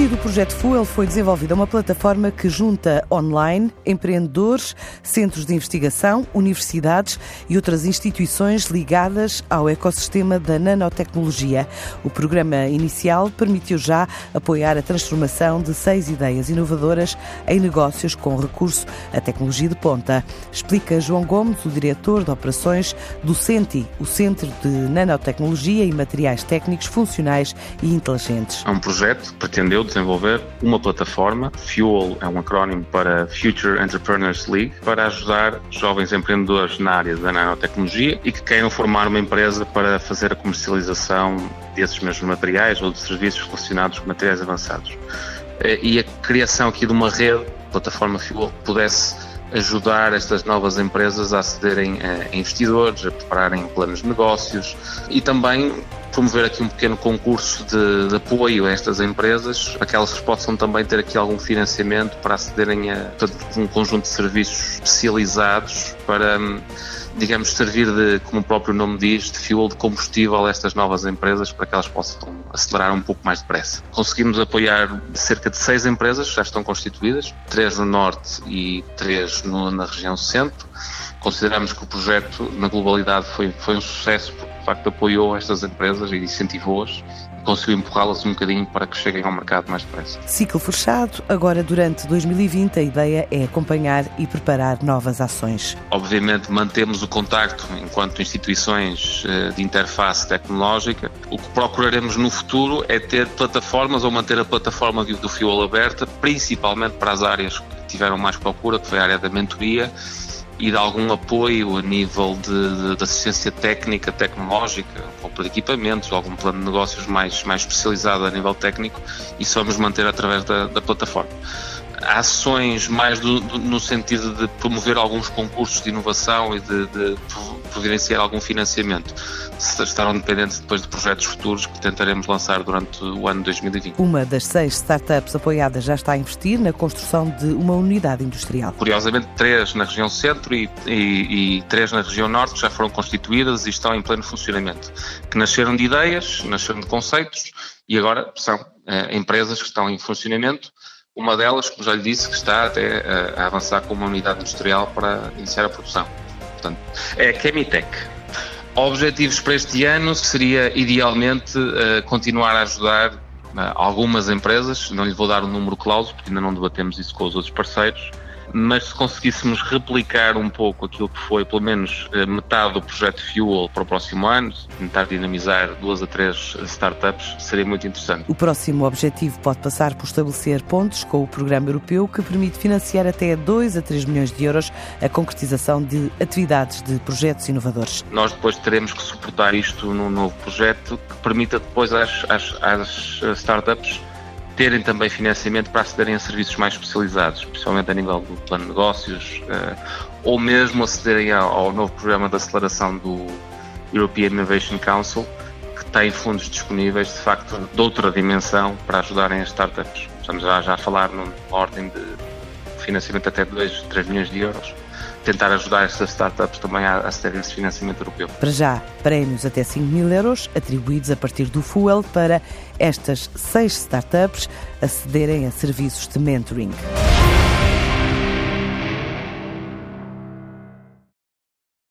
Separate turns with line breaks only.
partir do projeto Fuel foi desenvolvida uma plataforma que junta online empreendedores, centros de investigação, universidades e outras instituições ligadas ao ecossistema da nanotecnologia. O programa inicial permitiu já apoiar a transformação de seis ideias inovadoras em negócios com recurso à tecnologia de ponta. Explica João Gomes, o diretor de operações do CENTI, o Centro de Nanotecnologia e Materiais Técnicos Funcionais e Inteligentes.
É um projeto que pretendeu desenvolver uma plataforma, FUEL é um acrónimo para Future Entrepreneurs League, para ajudar jovens empreendedores na área da nanotecnologia e que queiram formar uma empresa para fazer a comercialização desses mesmos materiais ou de serviços relacionados com materiais avançados. Eh, e a criação aqui de uma rede, plataforma FUEL, pudesse ajudar estas novas empresas a acederem a investidores, a prepararem planos de negócios e também promover aqui um pequeno concurso de, de, apoio a estas empresas, aquelas que possam também ter aqui algum financiamento para acederem a um conjunto de serviços especializados para, digamos, servir de, como o próprio nome diz, de fuel de combustível a estas novas empresas para que elas possam acelerar um pouco mais depressa. Conseguimos apoiar cerca de seis empresas que já estão constituídas, três no norte e três no, na região centro. Consideramos que o projeto, na globalidade, foi, foi um sucesso facto apoiou estas empresas e incentivou-as e conseguiu empurrá-las um bocadinho para que cheguem ao mercado mais depressa.
Ciclo fechado, agora durante 2020 a ideia é acompanhar e preparar novas ações.
Obviamente mantemos o contacto enquanto instituições eh, de interface tecnológica. O que procuraremos no futuro é ter plataformas ou manter a plataforma do Fuel aberta, principalmente para as áreas que tiveram mais procura, que foi a área da mentoria e de algum apoio a nível de, de, assistência técnica, tecnológica, compra de equipamentos, algum plano de negócios mais, mais especializado a nível técnico, isso vamos manter através da, da plataforma ações mais do, do, no sentido de promover alguns concursos de inovação e de, de providenciar algum financiamento. Estarão dependentes depois de projetos futuros que tentaremos lançar durante o ano 2020.
Uma das seis startups apoiadas já está a investir na construção de uma unidade industrial.
Curiosamente, três na região centro e, e, e três na região norte já foram constituídas e estão em pleno funcionamento, que nasceram de ideias, nasceram de conceitos e agora são eh, empresas que estão em funcionamento uma delas, como já lhe disse, que está até a, a avançar com uma unidade industrial para iniciar a produção. Portanto, é a Chemitec. Objetivos para este ano seria, idealmente, uh, continuar a ajudar uh, algumas empresas, não lhe vou dar o um número clauso, porque ainda não debatemos isso com os outros parceiros, mas se conseguíssemos replicar um pouco aquilo que foi, pelo menos, eh, metade do projeto Fuel para o próximo ano, tentar dinamizar duas a três startups, seria muito interessante.
O próximo objetivo pode passar por estabelecer pontos com o programa europeu que permite financiar até 2 a 3 milhões de euros a concretização de atividades de projetos inovadores.
Nós depois teremos que suportar isto num novo projeto que permita depois às, às, às startups terem também financiamento para acederem a serviços mais especializados, principalmente a nível do plano de negócios, uh, ou mesmo acederem ao, novo programa de aceleração do European Innovation Council, que tem fundos disponíveis, de facto, de outra dimensão para ajudarem as startups. Estamos já, já a falar numa ordem de financiamento até 2, 3 milhões de euros tentar ajudar estas startups também a acederem esse financiamento europeu.
Para já, prémios até 5 mil euros atribuídos a partir do Fuel para estas seis startups acederem a serviços de mentoring.